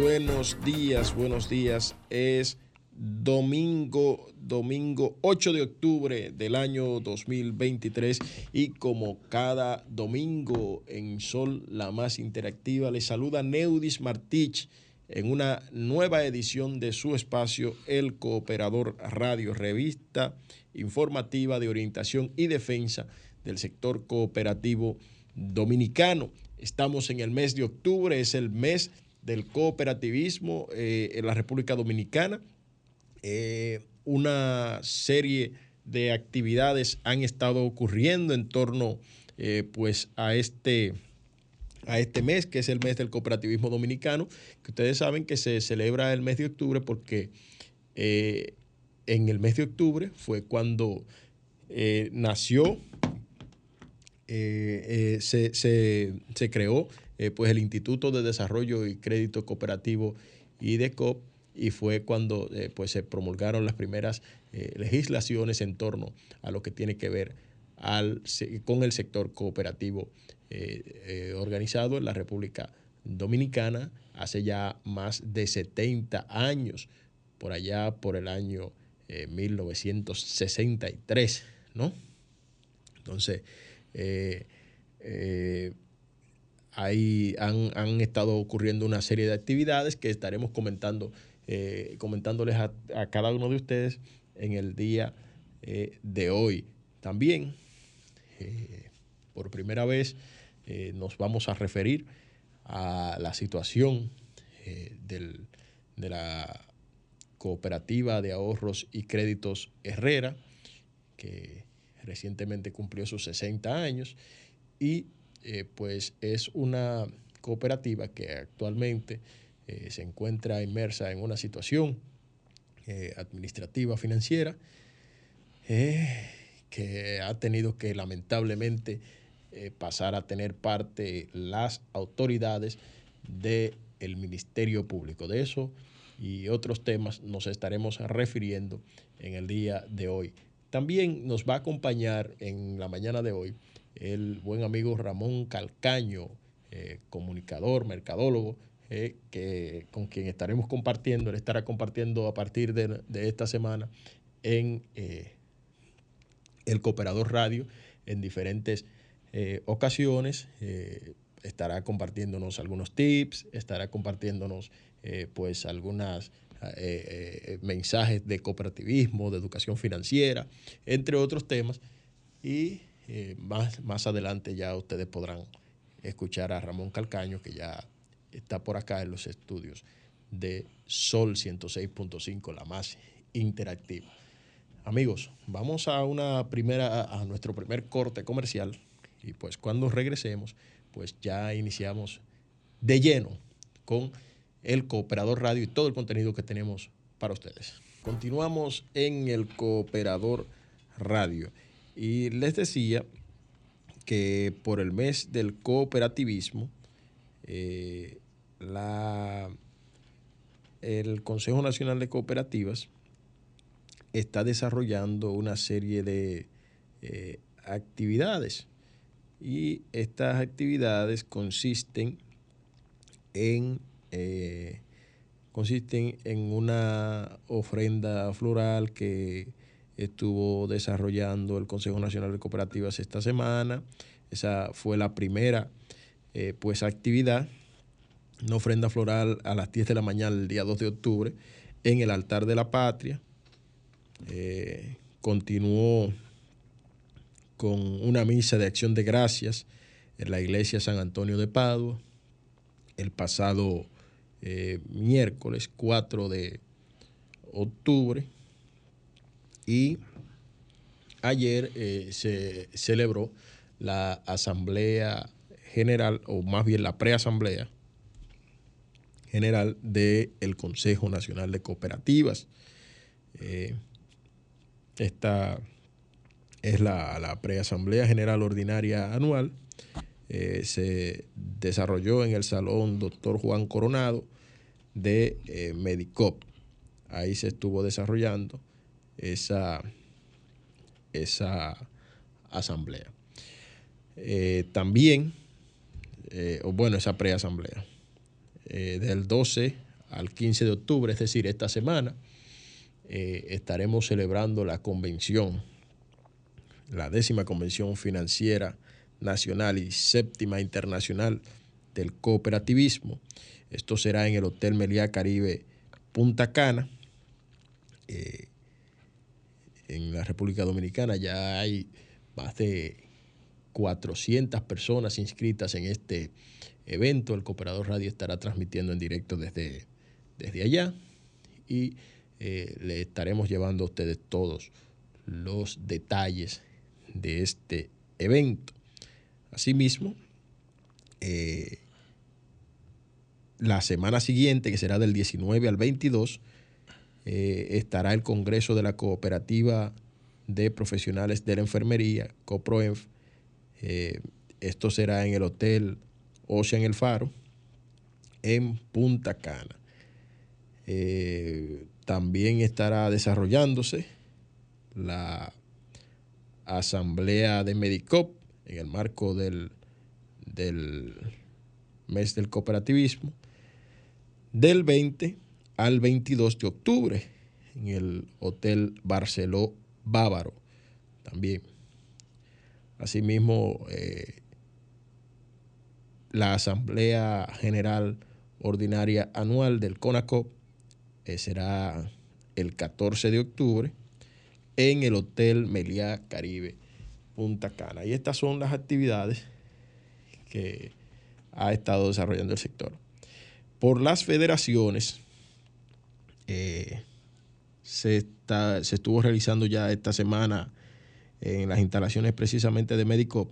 buenos días, buenos días. Es domingo, domingo 8 de octubre del año 2023 y como cada domingo en Sol, la más interactiva, le saluda Neudis Martich en una nueva edición de su espacio El Cooperador Radio, revista informativa de orientación y defensa del sector cooperativo dominicano. Estamos en el mes de octubre, es el mes del cooperativismo eh, en la República Dominicana. Eh, una serie de actividades han estado ocurriendo en torno eh, pues a este, a este mes, que es el mes del cooperativismo dominicano, que ustedes saben que se celebra el mes de octubre porque en el mes de octubre fue cuando nació, se, se, creó eh, pues el Instituto de Desarrollo y Crédito Cooperativo IDECOP y fue cuando eh, pues se promulgaron las primeras eh, legislaciones en torno a lo que tiene que ver al, con el sector cooperativo organizado en la República Dominicana hace ya más de 70 años, por allá por el año 1963, ¿no? Entonces, ahí han, estado ocurriendo una serie de actividades que estaremos comentando, eh, comentándoles a, cada uno de ustedes en el día eh, de hoy. También, eh, por primera vez, nos vamos a referir a la situación de la cooperativa de ahorros y créditos Herrera, que recientemente cumplió sus 60 años, y eh, pues es una cooperativa que actualmente eh, se encuentra inmersa en una situación eh, administrativa financiera que ha tenido que lamentablemente pasar a tener parte las autoridades del Ministerio Público. De eso y otros temas nos estaremos refiriendo en el día de hoy. También nos va a acompañar en la mañana de hoy el buen amigo Ramón Calcaño, eh, comunicador, mercadólogo, eh, que, con quien estaremos compartiendo, él estará compartiendo a partir de, esta semana en eh, el Cooperador Radio en diferentes ocasiones. estará compartiéndonos algunos tips, estará compartiéndonos pues algunas mensajes de cooperativismo, de educación financiera, entre otros temas. Y eh, más, más adelante ya ustedes podrán escuchar a Ramón Calcaño, que ya está por acá en los estudios de Sol 106.5, la más interactiva. Amigos, vamos a una primera, a nuestro primer corte comercial y pues cuando regresemos, pues ya iniciamos de lleno con el Cooperador Radio y todo el contenido que tenemos para ustedes. Continuamos en el Cooperador Radio. Y les decía que por el mes del cooperativismo, eh, la, el Consejo Nacional de Cooperativas está desarrollando una serie de eh, actividades. Y estas actividades consisten en, eh, consisten en una ofrenda floral que estuvo desarrollando el Consejo Nacional de Cooperativas esta semana. Esa fue la primera eh, pues, actividad, una ofrenda floral a las 10 de la mañana el día 2 de octubre en el altar de la patria. Eh, continuó con una misa de acción de gracias en la iglesia San Antonio de Padua el pasado eh, miércoles 4 de octubre y ayer eh, se celebró la Asamblea General, o más bien la preasamblea general del Consejo Nacional de Cooperativas. Eh, esta es la, preasamblea general ordinaria anual. Eh, se desarrolló en el Salón Doctor Juan Coronado de Medicop. Ahí se estuvo desarrollando esa, esa asamblea. Eh, también, eh, o bueno, esa preasamblea. del 12 al 15 de octubre, es decir, esta semana, estaremos celebrando la convención, la décima convención financiera nacional y séptima internacional del cooperativismo. Esto será en el Hotel Meliá Caribe Punta Cana. Eh, en la República Dominicana ya hay más de 400 personas inscritas en este evento. El Cooperador Radio estará transmitiendo en directo desde, desde allá y eh, le estaremos llevando a ustedes todos los detalles de este evento. Asimismo, eh, la semana siguiente, que será del 19 al 22, eh, estará el Congreso de la Cooperativa de Profesionales de la Enfermería, COPROENF. Eh, esto será en el Hotel Ocean El Faro, en Punta Cana. también estará desarrollándose la Asamblea de Medicop en el marco del, del mes del cooperativismo, del 20 al 22 de octubre en el Hotel Barceló Bávaro también. Asimismo, eh, la Asamblea General Ordinaria Anual del CONACOP eh, será el 14 de octubre en el Hotel Meliá Caribe Punta Cana. Y estas son las actividades que ha estado desarrollando el sector. Por las federaciones, eh, se, está, se estuvo realizando ya esta semana en las instalaciones precisamente de Médico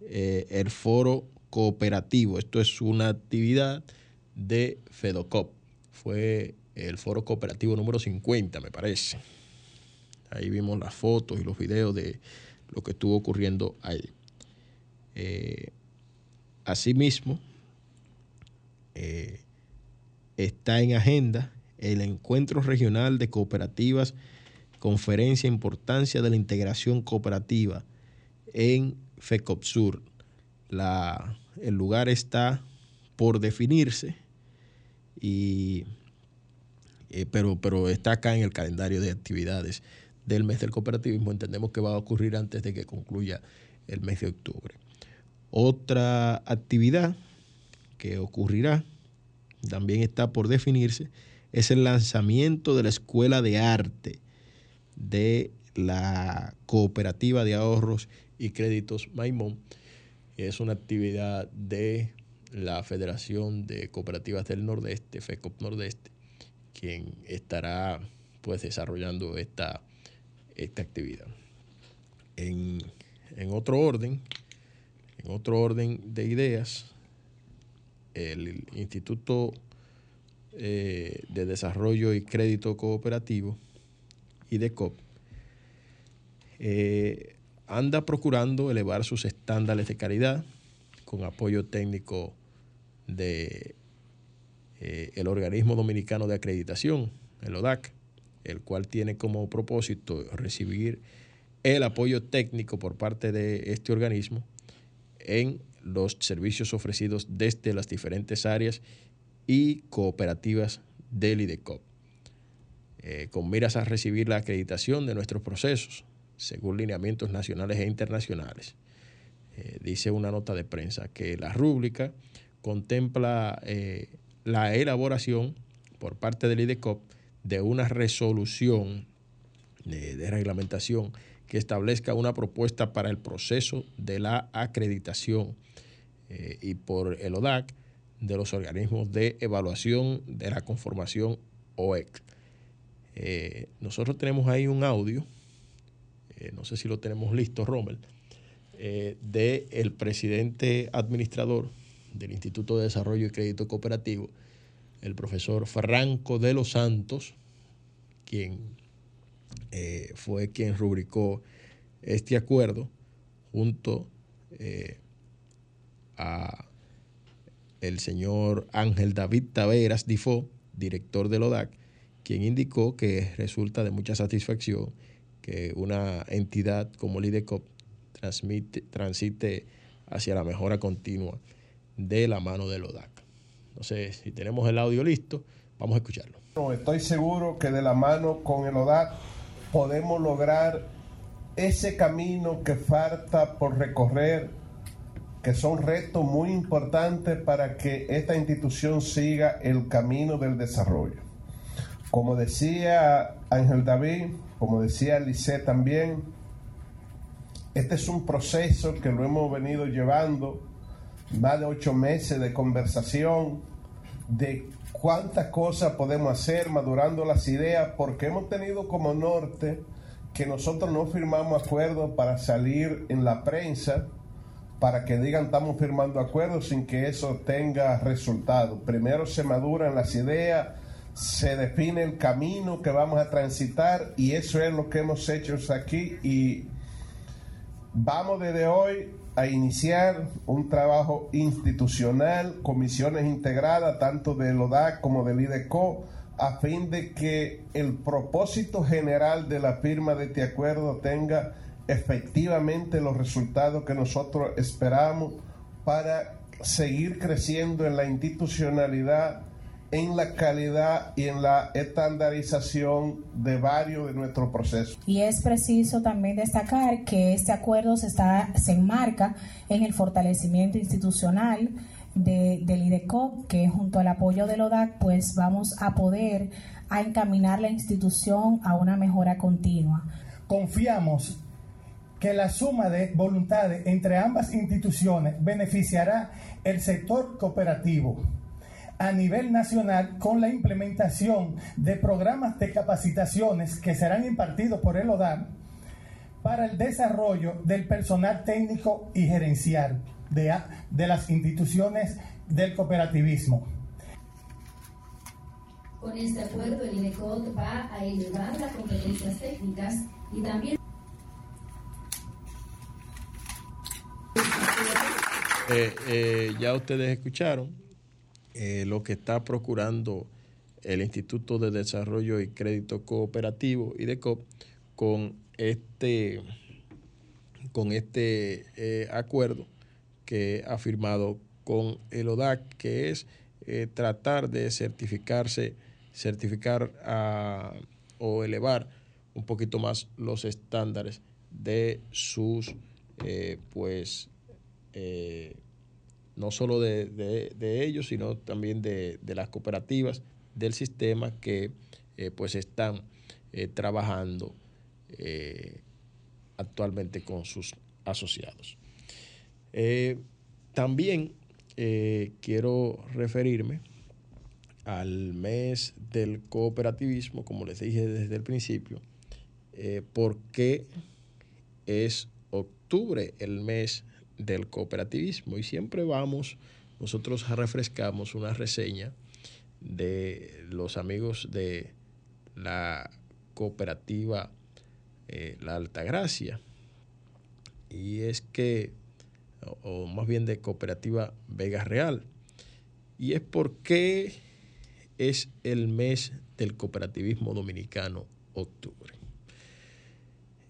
eh, el foro cooperativo. Esto es una actividad de FEDOCOP. Fue el foro cooperativo número 50, me parece. Ahí vimos las fotos y los videos de lo que estuvo ocurriendo ahí. Eh, asimismo, está en agenda el encuentro regional de cooperativas, conferencia importancia de la integración cooperativa en FECOPSUR. La, el lugar está por definirse, y, eh, pero, pero está acá en el calendario de actividades del mes del cooperativismo entendemos que va a ocurrir antes de que concluya el mes de octubre. Otra actividad que ocurrirá, también está por definirse, es el lanzamiento de la Escuela de Arte de la Cooperativa de Ahorros y Créditos Maimón. Es una actividad de la Federación de Cooperativas del Nordeste, FECOP Nordeste, quien estará pues desarrollando esta esta actividad. En, otro orden, en otro orden de ideas, el Instituto eh, de Desarrollo y Crédito Cooperativo, IDECOP, eh, anda procurando elevar sus estándares de calidad con apoyo técnico de eh, organismo dominicano de acreditación, el ODAC, el cual tiene como propósito recibir el apoyo técnico por parte de este organismo en los servicios ofrecidos desde las diferentes áreas y cooperativas del IDECOP, eh, con miras a recibir la acreditación de nuestros procesos según lineamientos nacionales e internacionales. Eh, dice una nota de prensa que la rúbrica contempla eh, la elaboración por parte del IDECOP de una resolución de, reglamentación que establezca una propuesta para el proceso de la acreditación y por el ODAC de los organismos de evaluación de la conformación OEC. Eh, nosotros tenemos ahí un audio, eh, no sé si lo tenemos listo, Rommel, de el presidente administrador del Instituto de Desarrollo y Crédito Cooperativo, el profesor Franco de los Santos, quien eh, fue quien rubricó este acuerdo junto eh, a el señor Ángel David Taveras Difo, director del ODAC, quien indicó que resulta de mucha satisfacción que una entidad como el IDECOP transmite, transite hacia la mejora continua de la mano del ODAC. Sé si tenemos el audio listo, vamos a escucharlo. Estoy seguro que de la mano con el ODAT podemos lograr ese camino que falta por recorrer, que son retos muy importantes para que esta institución siga el camino del desarrollo. Como decía Ángel David, como decía Lisset también, este es un proceso que lo hemos venido llevando más de ocho meses de conversación, de cuántas cosas podemos hacer, madurando las ideas, porque hemos tenido como norte que nosotros no firmamos acuerdos para salir en la prensa, para que digan estamos firmando acuerdos sin que eso tenga resultado. Primero se maduran las ideas, se define el camino que vamos a transitar y eso es lo que hemos hecho aquí y vamos desde hoy a iniciar un trabajo institucional, comisiones integradas tanto del ODAC como del IDECO, a fin de que el propósito general de la firma de este acuerdo tenga efectivamente los resultados que nosotros esperamos para seguir creciendo en la institucionalidad en la calidad y en la estandarización de varios de nuestros procesos. Y es preciso también destacar que este acuerdo se, está, se enmarca en el fortalecimiento institucional de, del IDECOP, que junto al apoyo del ODAC, pues vamos a poder a encaminar la institución a una mejora continua. Confiamos que la suma de voluntades entre ambas instituciones beneficiará el sector cooperativo a nivel nacional con la implementación de programas de capacitaciones que serán impartidos por el ODAM para el desarrollo del personal técnico y gerencial de, de las instituciones del cooperativismo. Con este acuerdo, el INECOD va a elevar las competencias técnicas y también... Eh, eh, ya ustedes escucharon eh, lo que está procurando el Instituto de Desarrollo y Crédito Cooperativo, IDECOP, con este, con este acuerdo que ha firmado con el ODAC, que es tratar de certificarse, certificar o elevar un poquito más los estándares de sus, pues, no solo de, ellos, sino también de, las cooperativas del sistema que eh, pues están eh, trabajando eh, actualmente con sus asociados. también quiero referirme al mes del cooperativismo, como les dije desde el principio, porque es octubre el mes del cooperativismo y siempre vamos, nosotros refrescamos una reseña de los amigos de la cooperativa eh, La Altagracia y es que, o, más bien de cooperativa Vega Real, y es porque es el mes del cooperativismo dominicano octubre.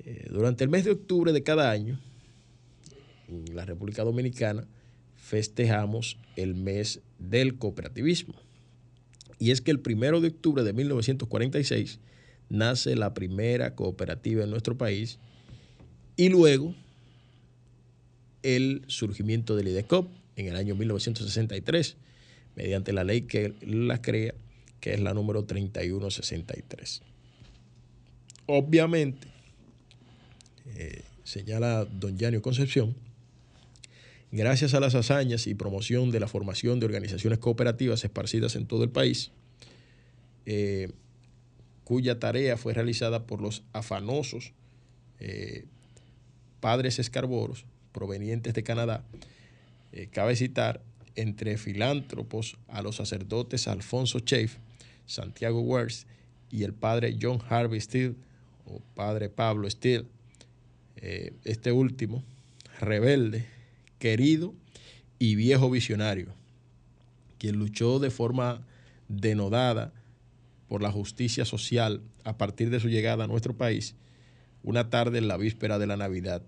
Eh, durante el mes de octubre de cada año, en la República Dominicana festejamos el mes del cooperativismo. Y es que el primero de octubre de 1946 nace la primera cooperativa en nuestro país y luego el surgimiento del IDECOP en el año 1963 mediante la ley que la crea, que es la número 3163. Obviamente, eh, señala don Yanio Concepción, Gracias a las hazañas y promoción de la formación de organizaciones cooperativas esparcidas en todo el país, eh, cuya tarea fue realizada por los afanosos eh, padres escarboros provenientes de Canadá, eh, cabe citar entre filántropos a los sacerdotes Alfonso Chafe, Santiago Wers y el padre John Harvey Steele, o padre Pablo Steele, este último, rebelde, querido y viejo visionario, quien luchó de forma denodada por la justicia social a partir de su llegada a nuestro país, una tarde en la víspera de la Navidad,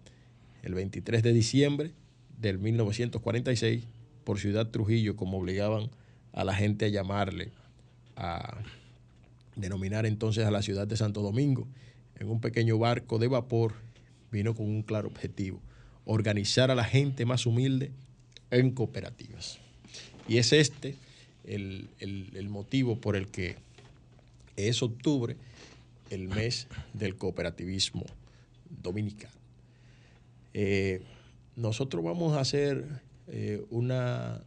el 23 de diciembre del 1946, por Ciudad Trujillo, como obligaban a la gente a llamarle, a denominar entonces a la ciudad de Santo Domingo. En un pequeño barco de vapor, vino con un claro objetivo, organizar a la gente más humilde en cooperativas. Y es este el, el motivo por el que es octubre el mes del cooperativismo dominicano. Eh, nosotros vamos a hacer eh, una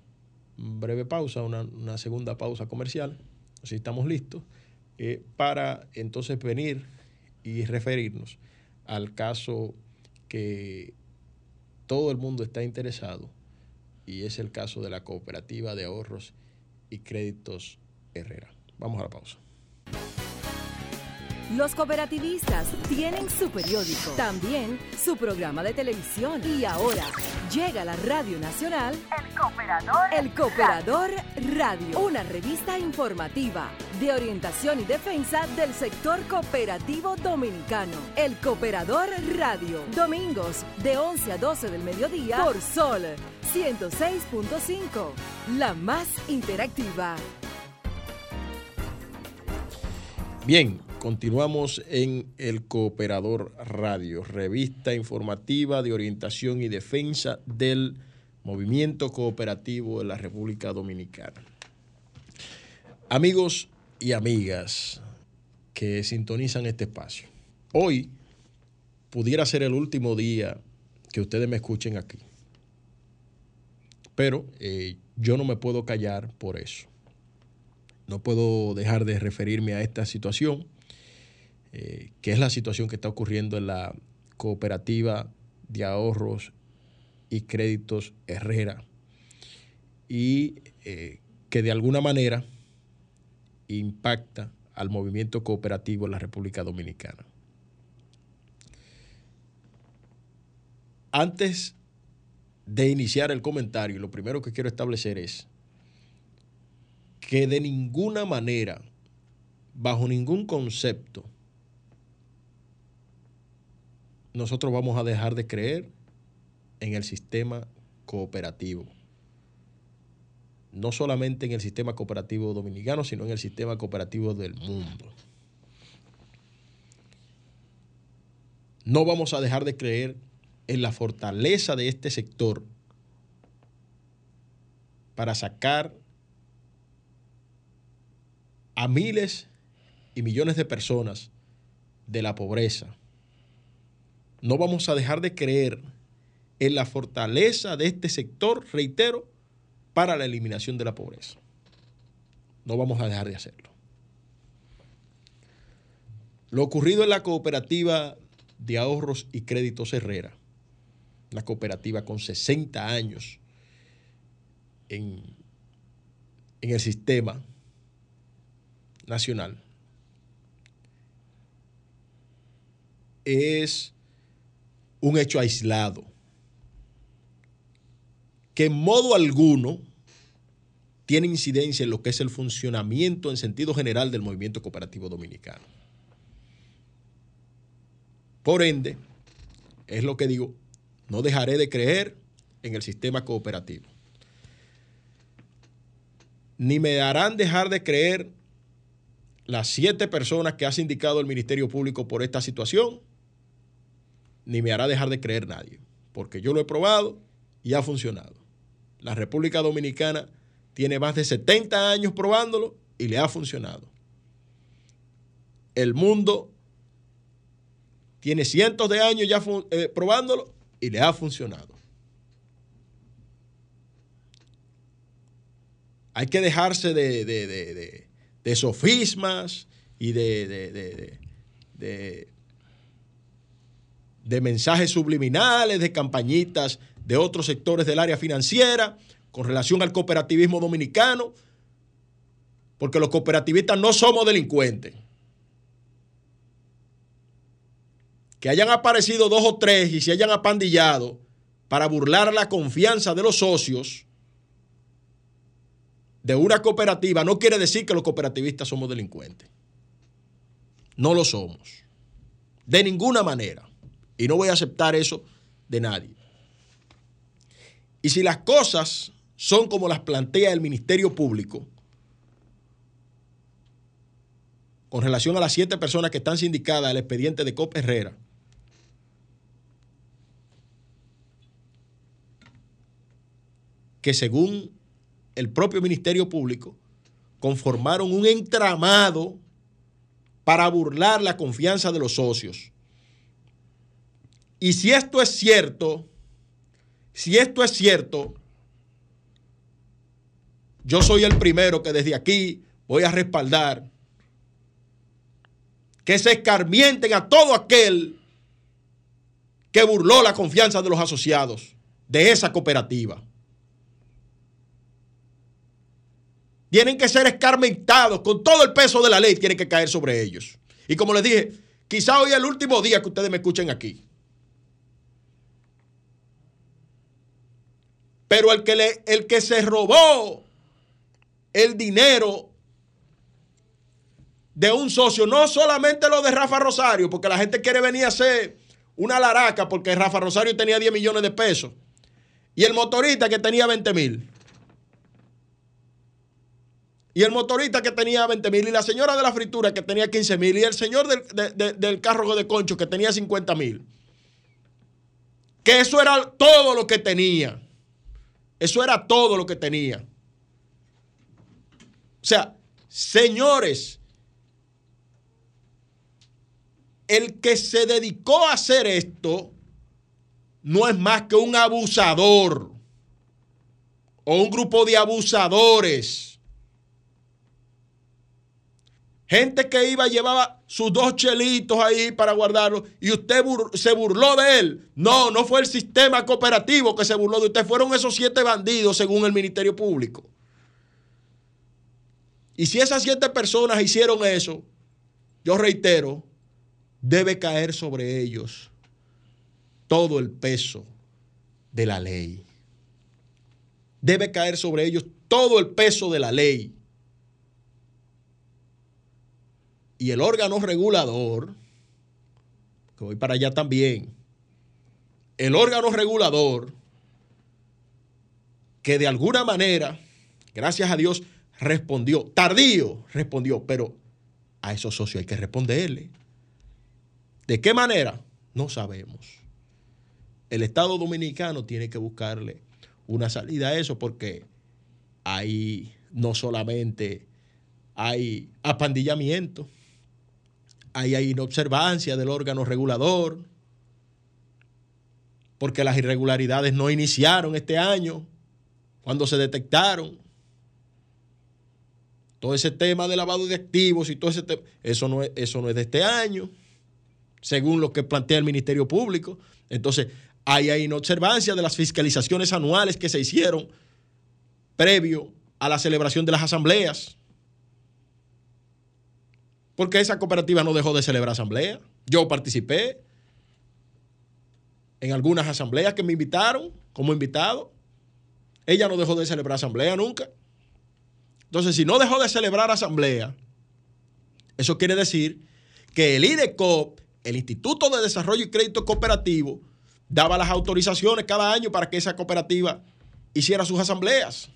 breve pausa, una, segunda pausa comercial, si estamos listos, eh, para entonces venir y referirnos al caso que todo el mundo está interesado y es el caso de la cooperativa de ahorros y créditos Herrera. Vamos a la pausa. Los cooperativistas tienen su periódico, también su programa de televisión y ahora llega a la Radio Nacional El Cooperador, El Cooperador Radio, una revista informativa de orientación y defensa del sector cooperativo dominicano. El Cooperador Radio, domingos de 11 a 12 del mediodía por Sol 106.5, la más interactiva. Bien, Continuamos en El Cooperador Radio, revista informativa de orientación y defensa del movimiento cooperativo de la República Dominicana. Amigos y amigas que sintonizan este espacio, hoy pudiera ser el último día que ustedes me escuchen aquí, pero eh, yo no me puedo callar por eso. No puedo dejar de referirme a esta situación eh, que es la situación que está ocurriendo en la cooperativa de ahorros y créditos Herrera y eh, que de alguna manera impacta al movimiento cooperativo en la República Dominicana. Antes de iniciar el comentario, lo primero que quiero establecer es que de ninguna manera, bajo ningún concepto, nosotros vamos a dejar de creer en el sistema cooperativo. No solamente en el sistema cooperativo dominicano, sino en el sistema cooperativo del mundo. No vamos a dejar de creer en la fortaleza de este sector para sacar a miles y millones de personas de la pobreza no vamos a dejar de creer en la fortaleza de este sector, reitero, para la eliminación de la pobreza. No vamos a dejar de hacerlo. Lo ocurrido en la cooperativa de ahorros y créditos Herrera, una cooperativa con 60 años en, en el sistema nacional, es un hecho aislado, que en modo alguno tiene incidencia en lo que es el funcionamiento en sentido general del movimiento cooperativo dominicano. Por ende, es lo que digo, no dejaré de creer en el sistema cooperativo. Ni me harán dejar de creer las siete personas que ha indicado el Ministerio Público por esta situación ni me hará dejar de creer nadie, porque yo lo he probado y ha funcionado. La República Dominicana tiene más de 70 años probándolo y le ha funcionado. El mundo tiene cientos de años ya eh, probándolo y le ha funcionado. Hay que dejarse de, de sofismas y de, de mensajes subliminales, de campañitas de otros sectores del área financiera con relación al cooperativismo dominicano, porque los cooperativistas no somos delincuentes. Que hayan aparecido dos o tres y se hayan apandillado para burlar la confianza de los socios de una cooperativa no quiere decir que los cooperativistas somos delincuentes. No lo somos. De ninguna manera. Y no voy a aceptar eso de nadie. Y si las cosas son como las plantea el Ministerio Público, con relación a las siete personas que están sindicadas al expediente de COP Herrera, que según el propio Ministerio Público, conformaron un entramado para burlar la confianza de los socios. Y si esto es cierto, si esto es cierto, yo soy el primero que desde aquí voy a respaldar que se escarmienten a todo aquel que burló la confianza de los asociados de esa cooperativa. Tienen que ser escarmentados con todo el peso de la ley, tiene que caer sobre ellos. Y como les dije, quizá hoy es el último día que ustedes me escuchen aquí. Pero el que, le, el que se robó el dinero de un socio, no solamente lo de Rafa Rosario, porque la gente quiere venir a hacer una laraca porque Rafa Rosario tenía 10 millones de pesos y el motorista que tenía 20 mil. Y el motorista que tenía 20 mil, y la señora de la fritura que tenía 15 mil, y el señor del, del carro de concho que tenía 50 mil. Que eso era todo lo que tenía. Eso era todo lo que tenía. O sea, señores, el que se dedicó a hacer esto no es más que un abusador o un grupo de abusadores. Gente que iba, llevaba sus dos chelitos ahí para guardarlo y usted se burló de él. No, no fue el sistema cooperativo que se burló de usted, fueron esos siete bandidos según el Ministerio Público. Y si esas siete personas hicieron eso, yo reitero, debe caer sobre ellos todo el peso de la ley. Debe caer sobre ellos todo el peso de la ley. Y el órgano regulador, que voy para allá también, el órgano regulador, que de alguna manera, gracias a Dios, respondió, tardío respondió, pero a esos socios hay que responderle. ¿De qué manera? No sabemos. El Estado dominicano tiene que buscarle una salida a eso porque ahí no solamente hay apandillamiento, ahí hay inobservancia del órgano regulador, porque las irregularidades no iniciaron este año, cuando se detectaron todo ese tema de lavado de activos y todo ese tema, eso no es, eso no es de este año, según lo que plantea el Ministerio Público. Entonces, hay ahí inobservancia de las fiscalizaciones anuales que se hicieron previo a la celebración de las asambleas. Porque esa cooperativa no dejó de celebrar asamblea. Yo participé en algunas asambleas que me invitaron como invitado. Ella no dejó de celebrar asamblea nunca. Entonces, si no dejó de celebrar asamblea, eso quiere decir que el IDECOP, el Instituto de Desarrollo y Crédito Cooperativo, daba las autorizaciones cada año para que esa cooperativa hiciera sus asambleas.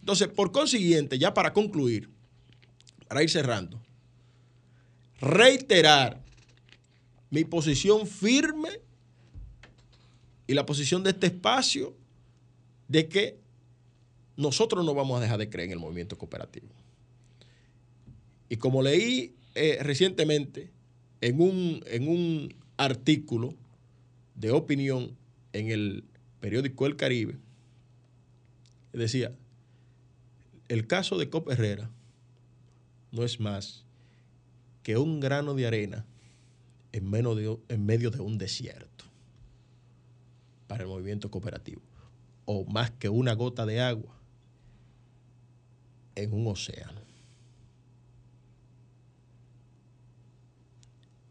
Entonces, por consiguiente, ya para concluir, para ir cerrando, reiterar mi posición firme y la posición de este espacio de que nosotros no vamos a dejar de creer en el movimiento cooperativo. Y como leí eh, recientemente en un, en un artículo de opinión en el periódico El Caribe, decía, el caso de Cop Herrera no es más que un grano de arena en, en medio de un desierto para el movimiento cooperativo, o más que una gota de agua en un océano.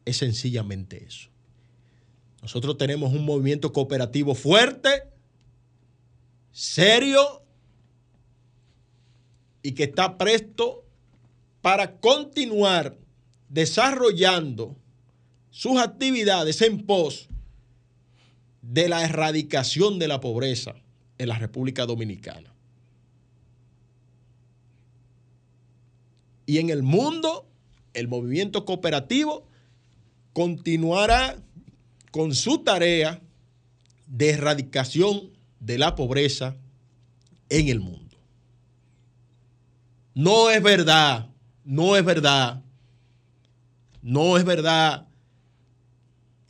Es sencillamente eso. Nosotros tenemos un movimiento cooperativo fuerte, serio y que está presto para continuar desarrollando sus actividades en pos de la erradicación de la pobreza en la República Dominicana. Y en el mundo, el movimiento cooperativo continuará con su tarea de erradicación de la pobreza en el mundo. No es verdad, no es verdad, no es verdad,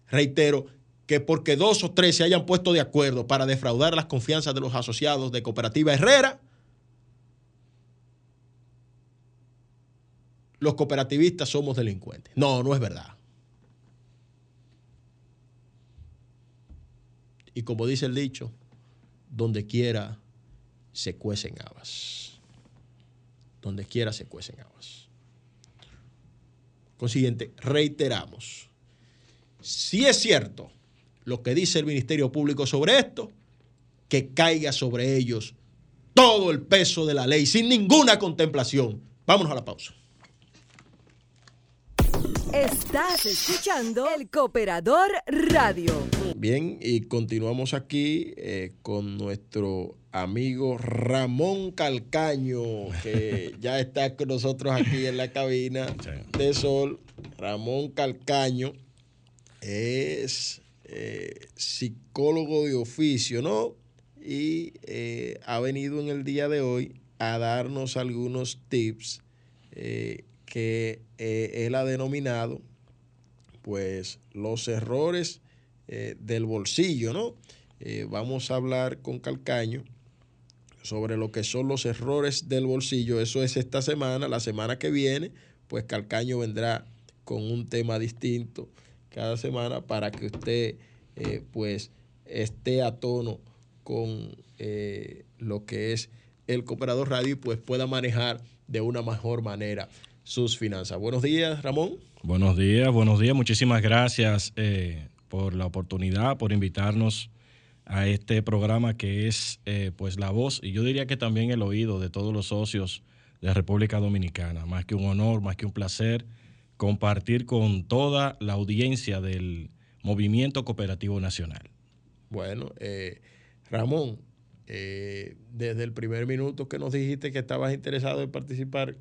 reitero, que porque dos o tres se hayan puesto de acuerdo para defraudar las confianzas de los asociados de Cooperativa Herrera, los cooperativistas somos delincuentes. No, no es verdad. Y como dice el dicho, donde quiera se cuecen habas. Donde quiera se cuecen habas. Consiguiente, reiteramos, si es cierto lo que dice el Ministerio Público sobre esto, que caiga sobre ellos todo el peso de la ley sin ninguna contemplación. Vámonos a la pausa. Estás escuchando el Cooperador Radio. Bien, y continuamos aquí eh, con nuestro amigo Ramón Calcaño, que ya está con nosotros aquí en la cabina de Sol. Ramón Calcaño es eh, psicólogo de oficio, ¿no? Y eh, ha venido en el día de hoy a darnos algunos tips que él ha denominado, pues, los errores del bolsillo, ¿no? vamos a hablar con Calcaño sobre lo que son los errores del bolsillo. Eso es esta semana. La semana que viene, pues Calcaño vendrá con un tema distinto cada semana para que usted eh, pues esté a tono con eh, lo que es el Cooperador Radio y pues pueda manejar de una mejor manera sus finanzas. Buenos días, Ramón. Buenos días, buenos días. Muchísimas gracias eh, por la oportunidad, por invitarnos a este programa que es eh, pues la voz y yo diría que también el oído de todos los socios de la República Dominicana. Más que un honor, más que un placer compartir con toda la audiencia del Movimiento Cooperativo Nacional. Bueno, eh, Ramón, eh, desde el primer minuto que nos dijiste que estabas interesado en participar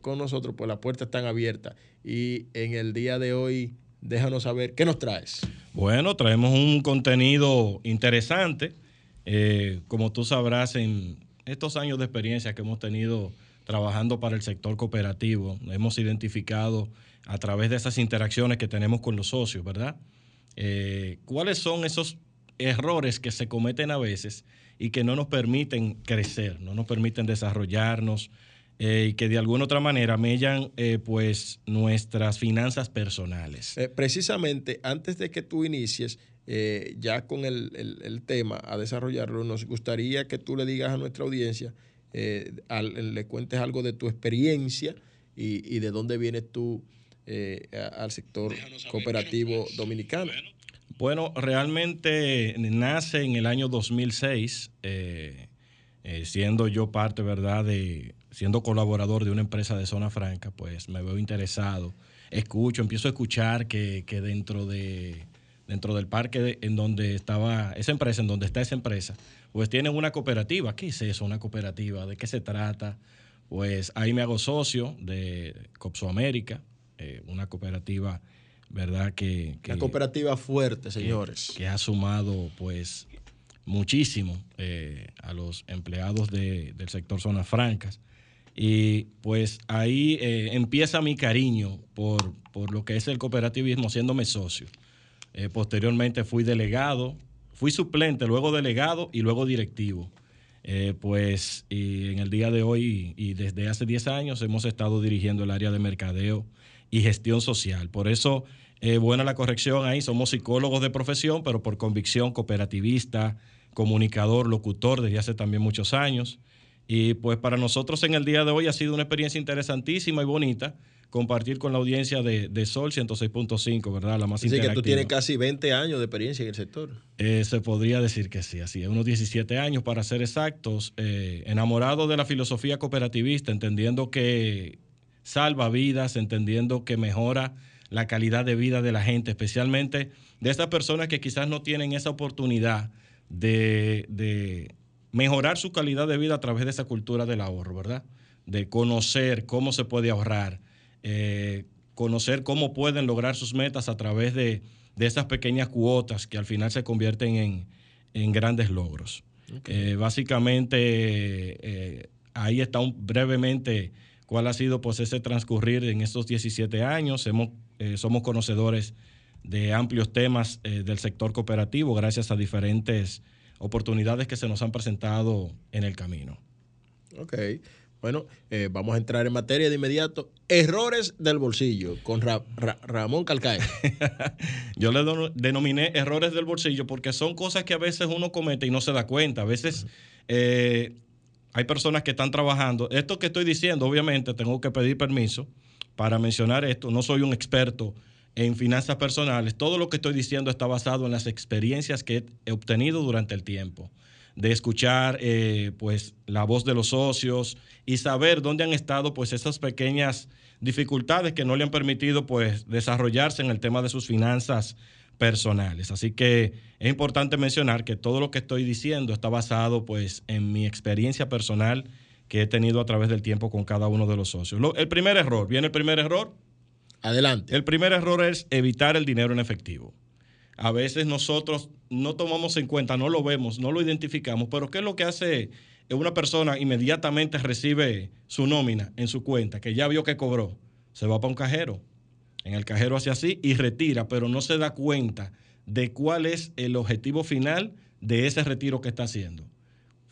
con nosotros, pues las puertas están abiertas y en el día de hoy déjanos saber qué nos traes. Bueno, traemos un contenido interesante. Eh, como tú sabrás, en estos años de experiencia que hemos tenido trabajando para el sector cooperativo, hemos identificado a través de esas interacciones que tenemos con los socios, ¿verdad? Eh, ¿Cuáles son esos errores que se cometen a veces y que no nos permiten crecer, no nos permiten desarrollarnos, eh, y que de alguna otra manera mellan eh, pues nuestras finanzas personales. Eh, precisamente antes de que tú inicies ya con el, tema a desarrollarlo, nos gustaría que tú le digas a nuestra audiencia, le cuentes algo de tu experiencia y, de dónde vienes tú al sector cooperativo dominicano. Bueno, realmente nace en el año 2006, siendo yo parte, ¿verdad?, de siendo colaborador de una empresa de zona franca, pues me veo interesado. Escucho, empiezo a escuchar que, dentro de dentro del parque en donde estaba esa empresa, en donde está esa empresa, pues tienen una cooperativa. ¿Qué es eso, una cooperativa? ¿De qué se trata? Pues ahí me hago socio de Copso América, eh, una cooperativa, ¿verdad? Que, una cooperativa fuerte, señores. Que, ha sumado, pues, muchísimo eh, a los empleados del sector zonas francas. Y pues ahí eh, empieza mi cariño por, lo que es el cooperativismo, haciéndome socio. Eh, posteriormente fui delegado, fui suplente, luego delegado y luego directivo. Eh, pues en el día de hoy y desde hace 10 años hemos estado dirigiendo el área de mercadeo y gestión social. Por eso, buena la corrección ahí, somos psicólogos de profesión, pero por convicción cooperativista, comunicador, locutor desde hace también muchos años. Y pues para nosotros en el día de hoy ha sido una experiencia interesantísima y bonita compartir con la audiencia de, Sol 106.5, ¿verdad? La más Así que tú tienes casi 20 años de experiencia en el sector. Eh, se podría decir que sí, así es, unos 17 años para ser exactos, eh, enamorado de la filosofía cooperativista, entendiendo que salva vidas, entendiendo que mejora la calidad de vida de la gente, especialmente de estas personas que quizás no tienen esa oportunidad de mejorar su calidad de vida a través de esa cultura del ahorro, ¿verdad? de conocer cómo se puede ahorrar, eh, conocer cómo pueden lograr sus metas a través de, esas pequeñas cuotas que al final se convierten en, grandes logros. Eh, básicamente, eh, ahí está un, brevemente cuál ha sido pues, ese transcurrir en estos 17 años. Hemos, somos conocedores de amplios temas del sector cooperativo gracias a diferentes oportunidades que se nos han presentado en el camino. Ok. Bueno, eh, vamos a entrar en materia de inmediato. Errores del bolsillo con Ramón Calcae. Yo le denominé errores del bolsillo porque son cosas que a veces uno comete y no se da cuenta. A veces eh, hay personas que están trabajando. Esto que estoy diciendo, obviamente, tengo que pedir permiso para mencionar esto. No soy un experto en finanzas personales. Todo lo que estoy diciendo está basado en las experiencias que he obtenido durante el tiempo de escuchar eh, pues la voz de los socios y saber dónde han estado pues esas pequeñas dificultades que no le han permitido pues desarrollarse en el tema de sus finanzas personales. Así que es importante mencionar que todo lo que estoy diciendo está basado pues en mi experiencia personal que he tenido a través del tiempo con cada uno de los socios. el primer error, ¿viene el primer error? Adelante. El primer error es evitar el dinero en efectivo a veces nosotros no tomamos en cuenta, no lo vemos, no lo identificamos, pero ¿qué es lo que hace una persona inmediatamente recibe su nómina en su cuenta, que ya vio que cobró? Se va para un cajero. En el cajero hace así y retira, pero no se da cuenta de cuál es el objetivo final de ese retiro que está haciendo.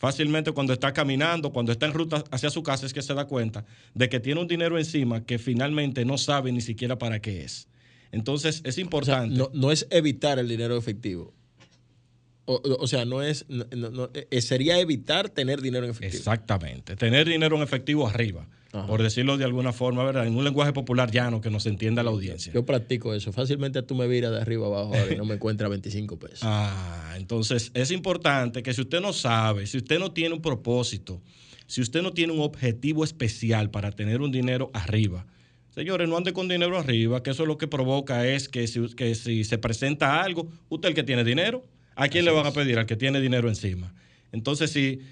Fácilmente cuando está caminando, cuando está en ruta hacia su casa, es que se da cuenta de que tiene un dinero encima que finalmente no sabe ni siquiera para qué es. Entonces es importante. no, es evitar el dinero efectivo. O, sea, no es, eh, sería evitar tener dinero en efectivo. Exactamente, tener dinero en efectivo arriba, por decirlo de alguna forma, ¿verdad? En un lenguaje popular llano que nos entienda la audiencia. Yo practico eso. Fácilmente tú me viras de arriba abajo y no me encuentra 25 pesos. Ah, entonces es importante que si usted no sabe, si usted no tiene un propósito, si usted no tiene un objetivo especial para tener un dinero arriba, Señores, no ande con dinero arriba, que eso lo que provoca es que si, que si se presenta algo, usted el que tiene dinero, ¿a quién le van a pedir? Al que tiene dinero encima. Entonces,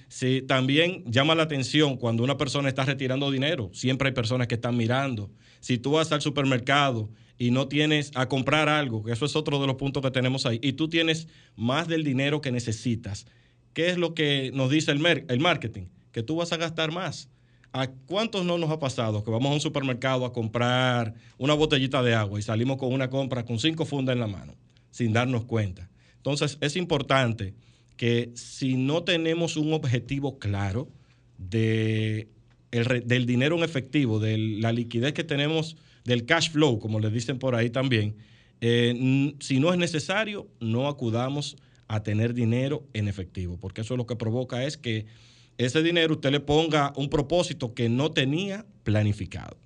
si también llama la atención cuando una persona está retirando dinero, siempre hay personas que están mirando. Si tú vas al supermercado y no tienes a comprar algo, que eso es otro de los puntos que tenemos ahí, y tú tienes más del dinero que necesitas, ¿qué es lo que nos dice el, el marketing? Que tú vas a gastar más. ¿A cuántos no nos ha pasado que vamos a un supermercado a comprar una botellita de agua y salimos con una compra con cinco fundas en la mano, sin darnos cuenta? Entonces, es importante que si no tenemos un objetivo claro de del dinero en efectivo, de la liquidez que tenemos, del cash flow, como le dicen por ahí también, eh, si no es necesario, no acudamos a tener dinero en efectivo, porque eso lo que provoca es que ese dinero usted le ponga un propósito que no tenía planificado.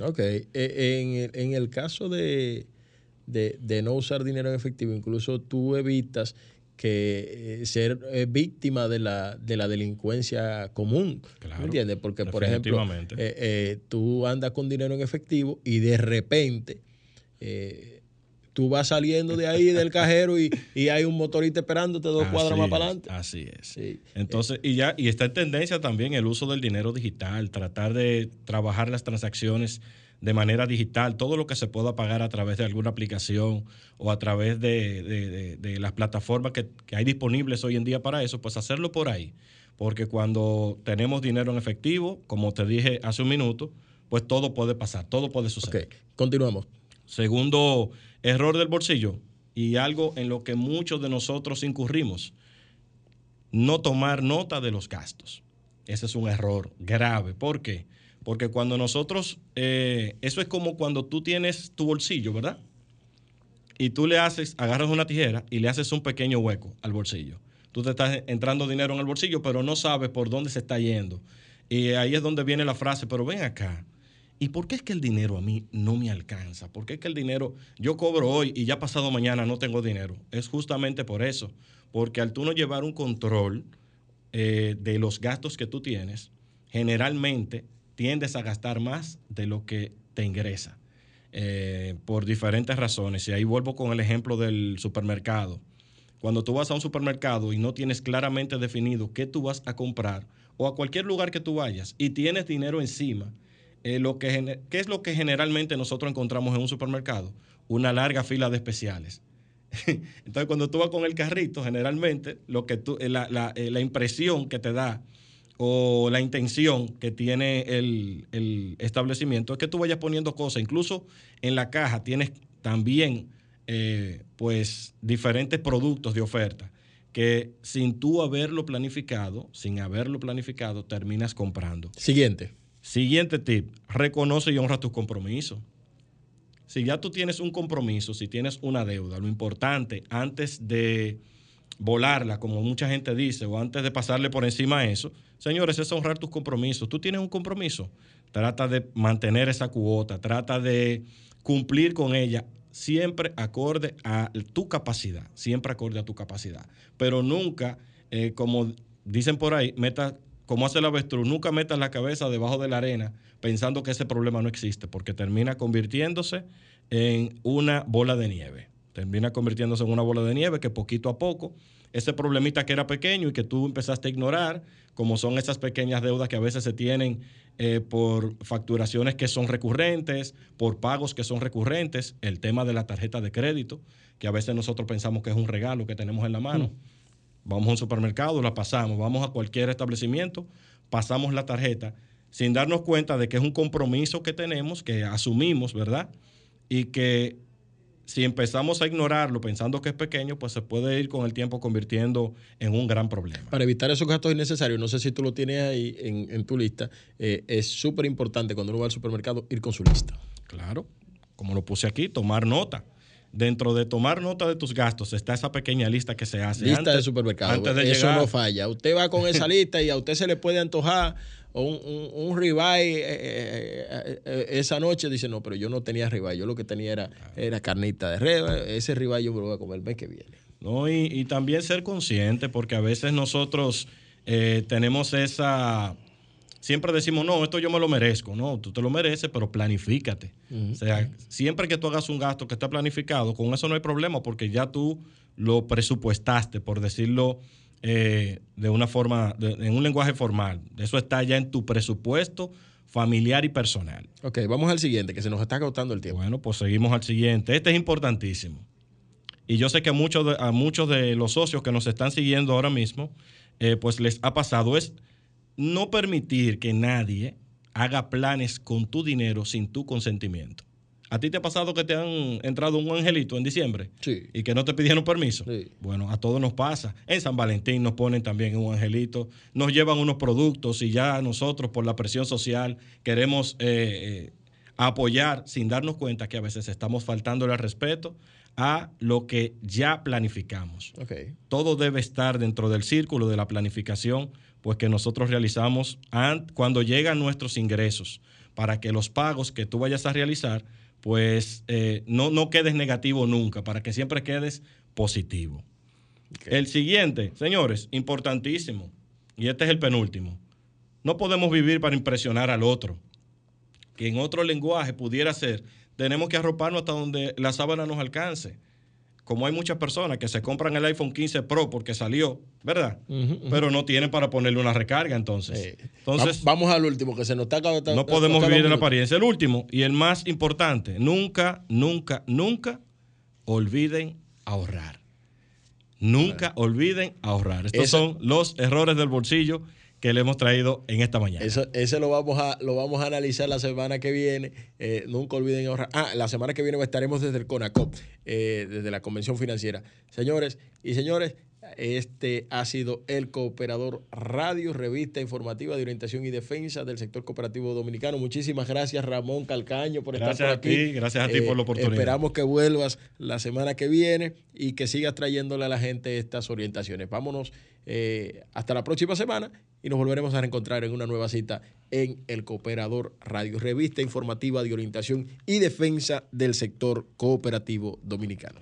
Ok, e, en, el caso de, no usar dinero en efectivo, incluso tú evitas que eh, ser eh, víctima de la, de la delincuencia común. ¿Me entiendes? Porque, por ejemplo, eh, tú andas con dinero en efectivo y de repente tú vas saliendo de ahí del cajero y, hay un motorista esperándote dos cuadras más para adelante. Así es. Entonces, y ya, y está en tendencia también el uso del dinero digital, tratar de trabajar las transacciones de manera digital, todo lo que se pueda pagar a través de alguna aplicación o a través de, las plataformas que, que, hay disponibles hoy en día para eso, pues hacerlo por ahí. Porque cuando tenemos dinero en efectivo, como te dije hace un minuto, pues todo puede pasar, todo puede suceder. Ok, continuamos. Segundo error del bolsillo y algo en lo que muchos de nosotros incurrimos, no tomar nota de los gastos. Ese es un error grave. ¿Por qué? Porque cuando nosotros, eh, eso es como cuando tú tienes tu bolsillo, ¿verdad? Y tú le haces, agarras una tijera y le haces un pequeño hueco al bolsillo. Tú te estás entrando dinero en el bolsillo, pero no sabes por dónde se está yendo. Y ahí es donde viene la frase, pero ven acá, ¿Y por qué es que el dinero a mí no me alcanza? ¿Por qué es que el dinero, yo cobro hoy y ya pasado mañana no tengo dinero? Es justamente por eso. Porque al tú no llevar un control eh, de los gastos que tú tienes, generalmente tiendes a gastar más de lo que te ingresa. Eh, por diferentes razones. Y ahí vuelvo con el ejemplo del supermercado. Cuando tú vas a un supermercado y no tienes claramente definido qué tú vas a comprar o a cualquier lugar que tú vayas y tienes dinero encima, eh, lo que, ¿qué es lo que generalmente nosotros encontramos en un supermercado? Una larga fila de especiales. Entonces, cuando tú vas con el carrito, generalmente lo que tú, eh, la, eh, la, impresión que te da o la intención que tiene el, el, establecimiento es que tú vayas poniendo cosas. Incluso en la caja tienes también eh, pues diferentes productos de oferta que sin tú haberlo planificado, sin haberlo planificado, terminas comprando. Siguiente. Siguiente tip, reconoce y honra tus compromisos. Si ya tú tienes un compromiso, si tienes una deuda, lo importante antes de volarla, como mucha gente dice, o antes de pasarle por encima a eso, señores, es honrar tus compromisos. Tú tienes un compromiso, trata de mantener esa cuota, trata de cumplir con ella, siempre acorde a tu capacidad, siempre acorde a tu capacidad, pero nunca, eh, como dicen por ahí, meta, como hace el avestruz, nunca metas la cabeza debajo de la arena pensando que ese problema no existe, porque termina convirtiéndose en una bola de nieve. Termina convirtiéndose en una bola de nieve que poquito a poco, ese problemita que era pequeño y que tú empezaste a ignorar, como son esas pequeñas deudas que a veces se tienen eh, por facturaciones que son recurrentes, por pagos que son recurrentes, el tema de la tarjeta de crédito, que a veces nosotros pensamos que es un regalo que tenemos en la mano. Mm. Vamos a un supermercado, la pasamos, vamos a cualquier establecimiento, pasamos la tarjeta sin darnos cuenta de que es un compromiso que tenemos, que asumimos, ¿verdad? Y que si empezamos a ignorarlo pensando que es pequeño, pues se puede ir con el tiempo convirtiendo en un gran problema. Para evitar esos gastos innecesarios, no sé si tú lo tienes ahí en, tu lista, eh, es súper importante cuando uno va al supermercado ir con su lista. Claro, como lo puse aquí, tomar nota dentro de tomar nota de tus gastos está esa pequeña lista que se hace. Lista de supermercado. Eso no falla. Usted va con esa lista y a usted se le puede antojar un, un, un ribeye eh, eh, eh, esa noche. Dice, no, pero yo no tenía ribeye. Yo lo que tenía era, era carnita de reba. Ese ribeye yo me lo voy a comer el mes que viene. No, y, y también ser consciente, porque a veces nosotros tenemos esa siempre decimos, no, esto yo me lo merezco. No, tú te lo mereces, pero planifícate. O sea, siempre que tú hagas un gasto que esté planificado, con eso no hay problema porque ya tú lo presupuestaste, por decirlo eh, de una forma, en un lenguaje formal. Eso está ya en tu presupuesto familiar y personal. Ok, vamos al siguiente, que se nos está agotando el tiempo. Bueno, pues seguimos al siguiente. Este es importantísimo. Y yo sé que a muchos de, a muchos de los socios que nos están siguiendo ahora mismo, eh, pues les ha pasado. Es no permitir que nadie haga planes con tu dinero sin tu consentimiento. ¿A ti te ha pasado que te han entrado un angelito en diciembre? Sí. Y que no te pidieron permiso. Sí. Bueno, a todos nos pasa. En San Valentín nos ponen también un angelito. Nos llevan unos productos y ya nosotros, por la presión social, queremos eh, eh, apoyar sin darnos cuenta que a veces estamos faltando el respeto a lo que ya planificamos. Okay. Todo debe estar dentro del círculo de la planificación pues que nosotros realizamos cuando llegan nuestros ingresos, para que los pagos que tú vayas a realizar, pues eh, no, no quedes negativo nunca, para que siempre quedes positivo. El siguiente, señores, importantísimo, y este es el penúltimo. No podemos vivir para impresionar al otro. Que en otro lenguaje pudiera ser, tenemos que arroparnos hasta donde la sábana nos alcance como hay muchas personas que se compran el iPhone 15 Pro porque salió, ¿verdad? Pero no tienen para ponerle una recarga entonces. entonces vamos al último, que se nos está No podemos vivir en la apariencia. El último y el más importante, nunca, nunca, nunca olviden ahorrar. Nunca olviden ahorrar. Estos son los errores del bolsillo que le hemos traído en esta mañana. Eso, ese lo vamos a, lo vamos a analizar la semana que viene. Eh, nunca olviden ahorrar. Ah, la semana que viene estaremos desde el CONACOP, eh, desde la Convención Financiera. Señores y señores, este ha sido el Cooperador Radio, revista informativa de orientación y defensa del sector cooperativo dominicano. Muchísimas gracias, Ramón Calcaño, por estar por aquí. Ti, gracias a ti por la eh, oportunidad. Esperamos que vuelvas la semana que viene y que sigas trayéndole a la gente estas orientaciones. Vámonos eh, hasta la próxima semana y nos volveremos a reencontrar en una nueva cita en el Cooperador Radio, revista informativa de orientación y defensa del sector cooperativo dominicano.